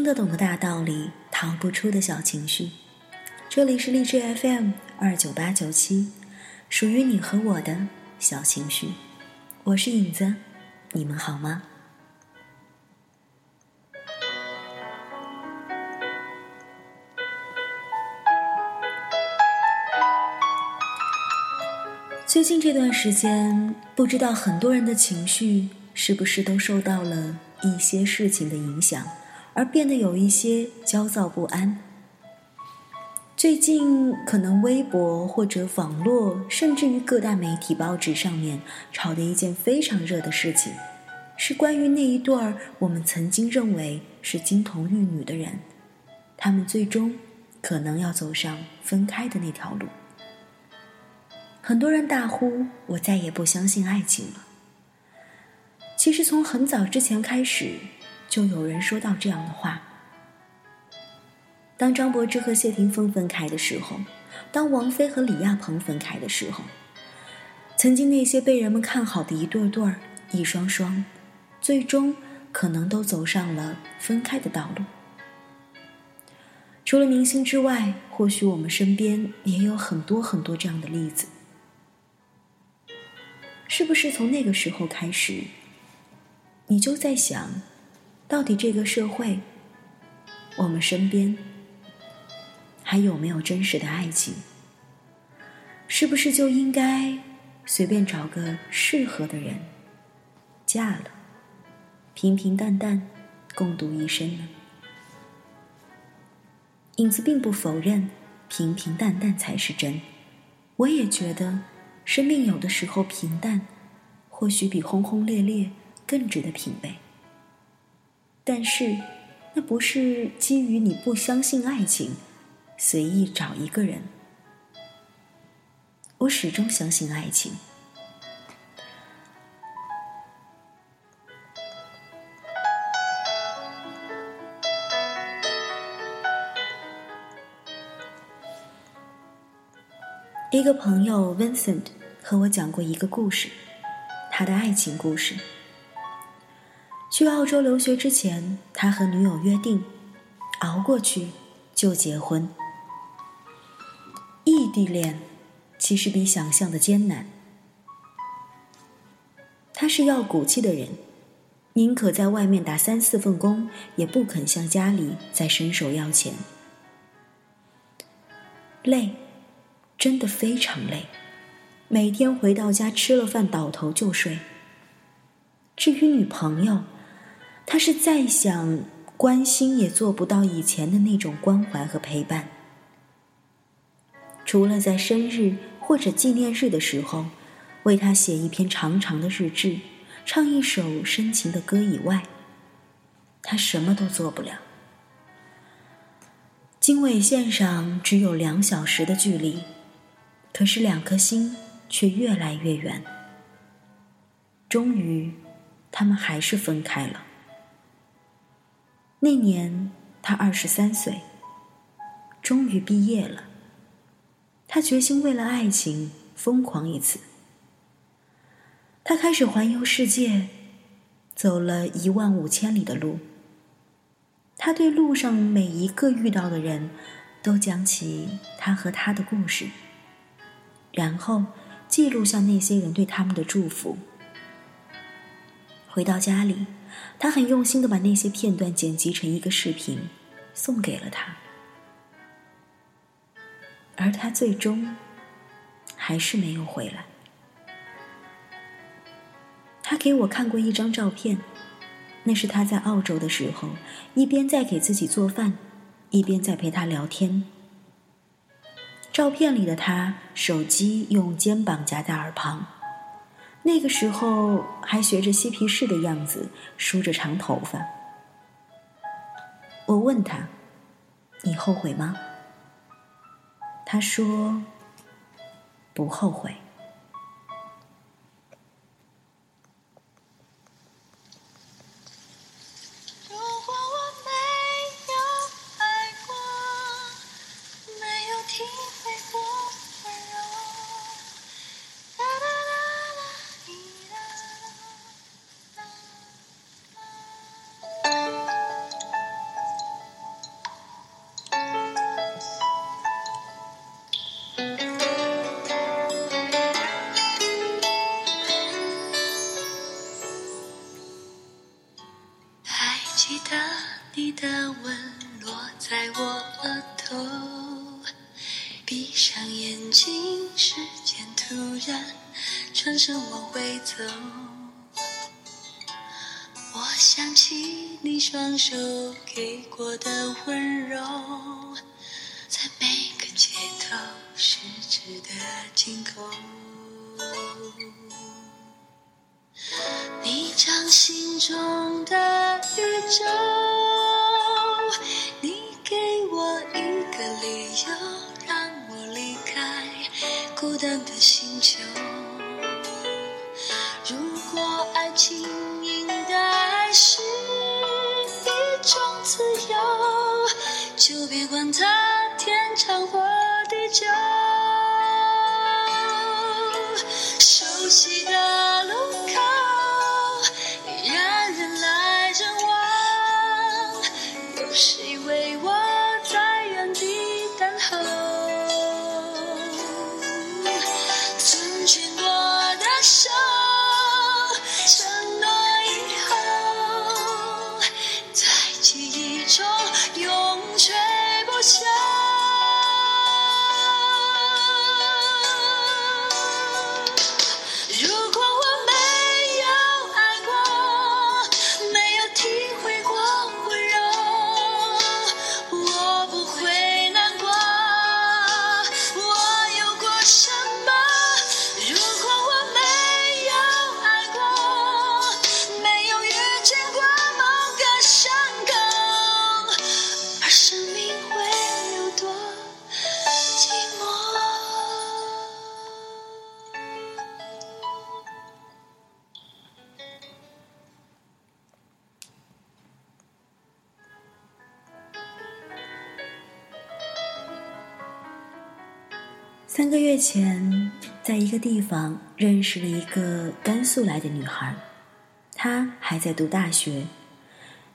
听得懂的大道理，逃不出的小情绪。这里是励志 FM 二九八九七，属于你和我的小情绪。我是影子，你们好吗？最近这段时间，不知道很多人的情绪是不是都受到了一些事情的影响，而变得有一些焦躁不安。最近可能微博或者网络，甚至于各大媒体报纸上面炒的一件非常热的事情，是关于那一对儿我们曾经认为是金童玉女的人，他们最终可能要走上分开的那条路。很多人大呼：“我再也不相信爱情了。”其实从很早之前开始，就有人说到这样的话。当张柏芝和谢霆锋分开的时候，当王菲和李亚鹏分开的时候，曾经那些被人们看好的一对对儿、一双双，最终可能都走上了分开的道路。除了明星之外，或许我们身边也有很多很多这样的例子。是不是从那个时候开始，你就在想，到底这个社会，我们身边还有没有真实的爱情？是不是就应该随便找个适合的人嫁了，平平淡淡共度一生呢？影子并不否认平平淡淡才是真，我也觉得。生命有的时候平淡，或许比轰轰烈烈更值得品味。但是，那不是基于你不相信爱情，随意找一个人。我始终相信爱情。一个朋友 Vincent 和我讲过一个故事，他的爱情故事。去澳洲留学之前，他和女友约定，熬过去就结婚。异地恋其实比想象的艰难。他是要骨气的人，宁可在外面打三四份工，也不肯向家里再伸手要钱。累。真的非常累，每天回到家吃了饭倒头就睡。至于女朋友，他是再想关心也做不到以前的那种关怀和陪伴。除了在生日或者纪念日的时候，为他写一篇长长的日志，唱一首深情的歌以外，他什么都做不了。经纬线上只有两小时的距离。可是两颗心却越来越远。终于，他们还是分开了。那年他二十三岁，终于毕业了。他决心为了爱情疯狂一次。他开始环游世界，走了一万五千里的路。他对路上每一个遇到的人，都讲起他和他的故事。然后记录下那些人对他们的祝福。回到家里，他很用心的把那些片段剪辑成一个视频，送给了他。而他最终还是没有回来。他给我看过一张照片，那是他在澳洲的时候，一边在给自己做饭，一边在陪他聊天。照片里的他，手机用肩膀夹在耳旁，那个时候还学着嬉皮士的样子，梳着长头发。我问他：“你后悔吗？”他说：“不后悔。”你的吻落在我额头，闭上眼睛，时间突然转身往回走。我想起你双手给过的温柔，在每个街头十指的紧扣。你掌心中的宇宙，孤单的星球。如果爱情应该是一种自由，就别管它天长或地久。熟悉三个月前，在一个地方认识了一个甘肃来的女孩，她还在读大学，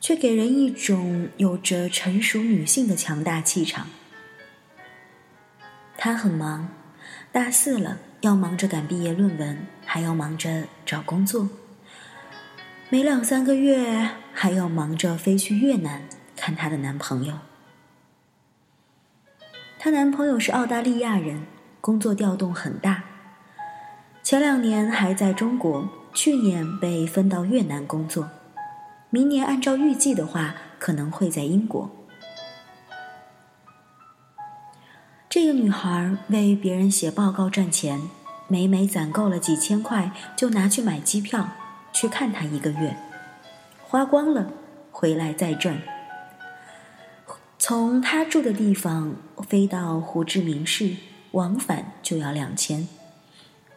却给人一种有着成熟女性的强大气场。她很忙，大四了要忙着赶毕业论文，还要忙着找工作，每两三个月还要忙着飞去越南看她的男朋友。她男朋友是澳大利亚人。工作调动很大，前两年还在中国，去年被分到越南工作，明年按照预计的话，可能会在英国。这个女孩为别人写报告赚钱，每每攒够了几千块，就拿去买机票去看他一个月，花光了回来再赚。从他住的地方飞到胡志明市。往返就要两千，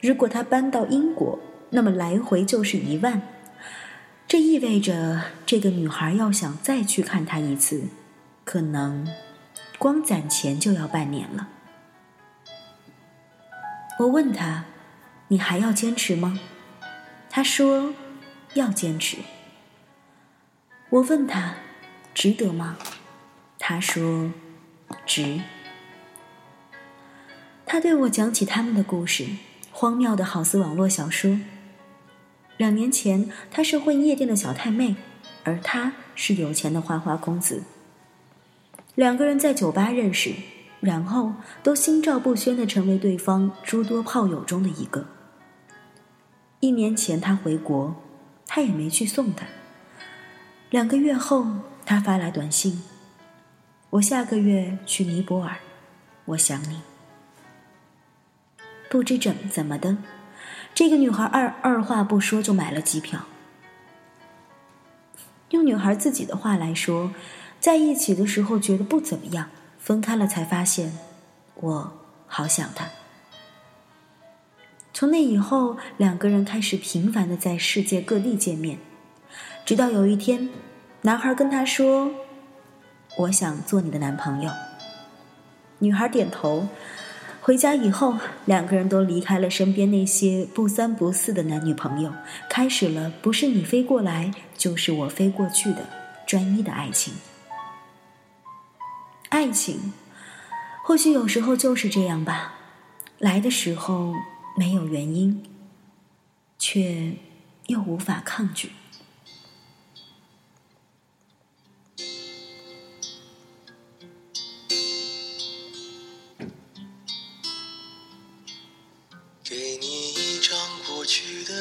如果他搬到英国，那么来回就是一万。这意味着这个女孩要想再去看他一次，可能光攒钱就要半年了。我问他：“你还要坚持吗？”他说：“要坚持。”我问他：“值得吗？”他说：“值。”他对我讲起他们的故事，荒谬的好似网络小说。两年前，他是混夜店的小太妹，而他是有钱的花花公子。两个人在酒吧认识，然后都心照不宣的成为对方诸多炮友中的一个。一年前他回国，他也没去送他。两个月后，他发来短信：“我下个月去尼泊尔，我想你。”不知怎怎么的，这个女孩二二话不说就买了机票。用女孩自己的话来说，在一起的时候觉得不怎么样，分开了才发现，我好想他。从那以后，两个人开始频繁的在世界各地见面，直到有一天，男孩跟她说：“我想做你的男朋友。”女孩点头。回家以后，两个人都离开了身边那些不三不四的男女朋友，开始了不是你飞过来，就是我飞过去的专一的爱情。爱情，或许有时候就是这样吧，来的时候没有原因，却又无法抗拒。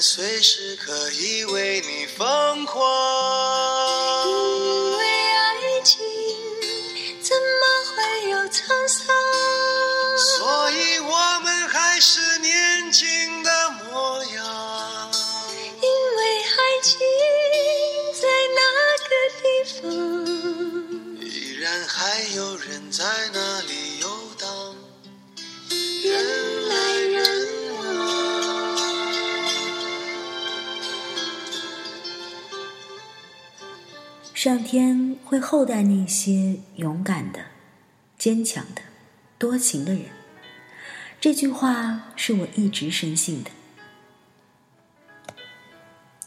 随时可以为你疯狂。上天会厚待那些勇敢的、坚强的、多情的人。这句话是我一直深信的。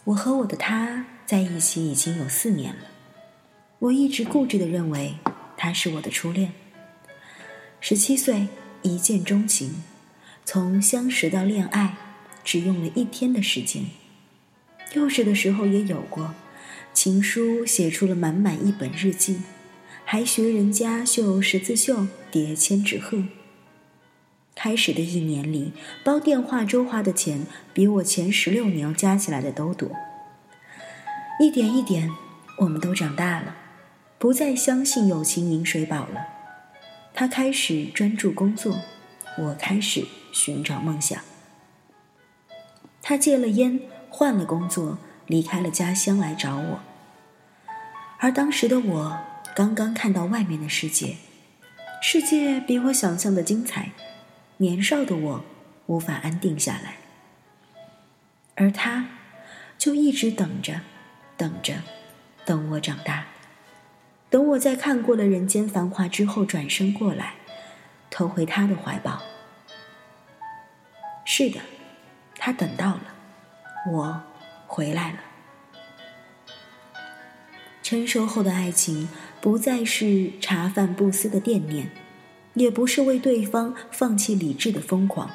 我和我的他在一起已经有四年了，我一直固执的认为他是我的初恋。十七岁一见钟情，从相识到恋爱只用了一天的时间。幼稚的时候也有过。情书写出了满满一本日记，还学人家绣十字绣、叠千纸鹤。开始的一年里，包电话粥花的钱比我前十六年加起来的都多。一点一点，我们都长大了，不再相信友情饮水饱了。他开始专注工作，我开始寻找梦想。他戒了烟，换了工作。离开了家乡来找我，而当时的我刚刚看到外面的世界，世界比我想象的精彩，年少的我无法安定下来，而他，就一直等着，等着，等我长大，等我在看过了人间繁华之后转身过来，投回他的怀抱。是的，他等到了，我。回来了。成熟后的爱情不再是茶饭不思的惦念，也不是为对方放弃理智的疯狂。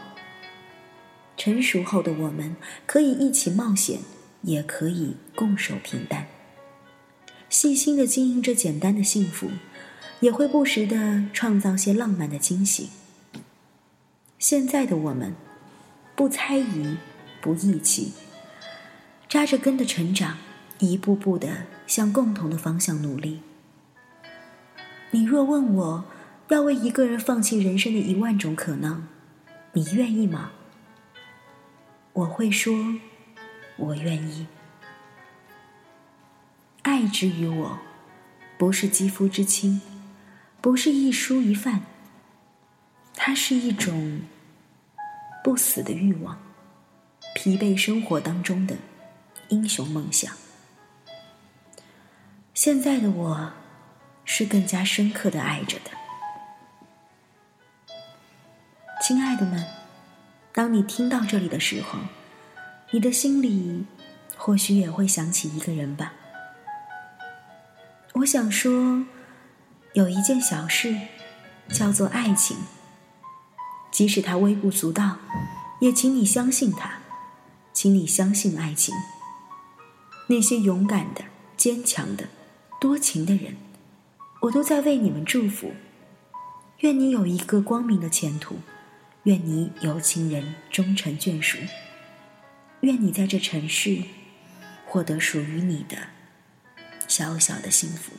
成熟后的我们可以一起冒险，也可以共守平淡。细心的经营着简单的幸福，也会不时的创造些浪漫的惊喜。现在的我们，不猜疑，不义气。扎着根的成长，一步步的向共同的方向努力。你若问我，要为一个人放弃人生的一万种可能，你愿意吗？我会说，我愿意。爱之于我，不是肌肤之亲，不是一蔬一饭，它是一种不死的欲望，疲惫生活当中的。英雄梦想。现在的我，是更加深刻的爱着的，亲爱的们，当你听到这里的时候，你的心里或许也会想起一个人吧。我想说，有一件小事，叫做爱情，即使它微不足道，也请你相信它，请你相信爱情。那些勇敢的、坚强的、多情的人，我都在为你们祝福。愿你有一个光明的前途，愿你有情人终成眷属，愿你在这城市获得属于你的小小的幸福。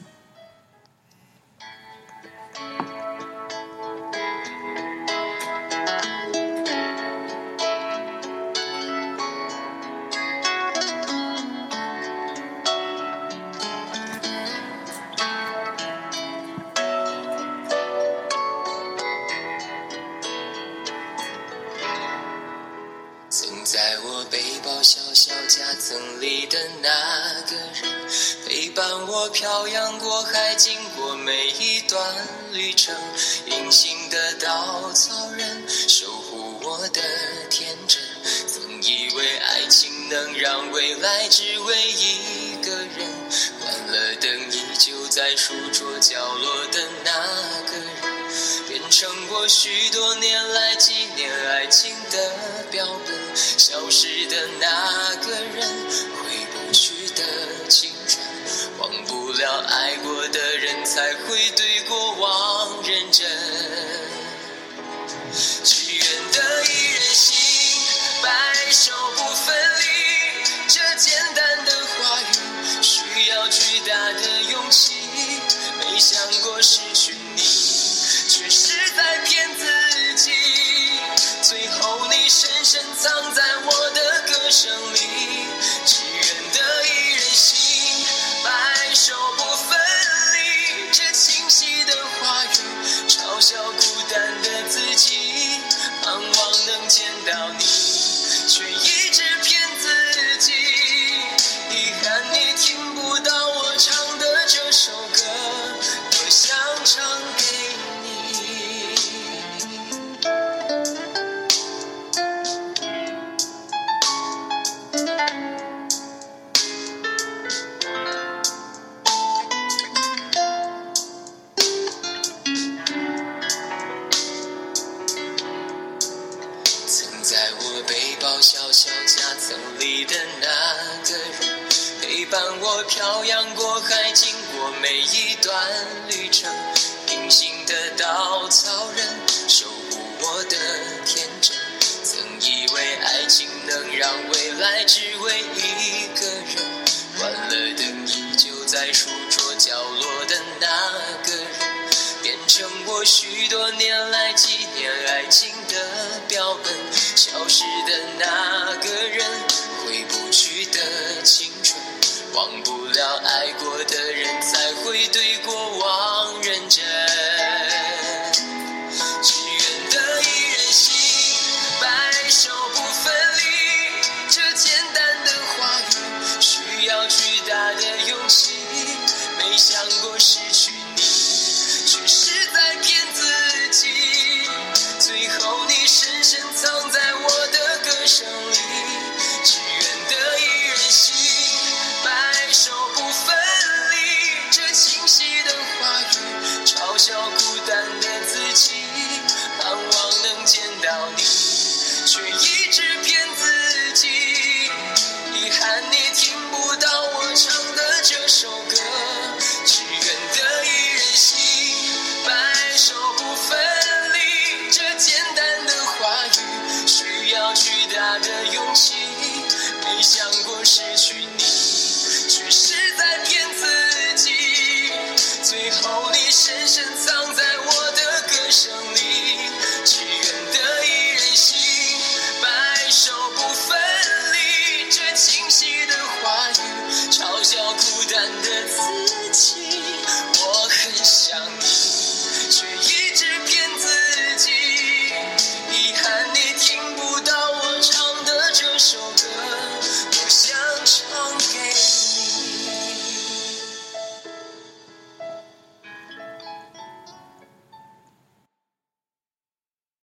的天真。曾以为爱情能让未来只为一个人，关了灯依旧在书桌角落的那个人。变成我许多年来纪念爱情的标本，消失的那个人，回不去的青春，忘不了爱过的人，才会对过往认真。只愿一人心，白首不分离，这简单的话语，需要巨大的勇气。没想过失去你，却是在骗自己。最后你深深藏在我的歌声里，能许多年来纪念爱情的标本，消失的那个人，回不去的青春，忘不了爱过的人，才会对过往认真。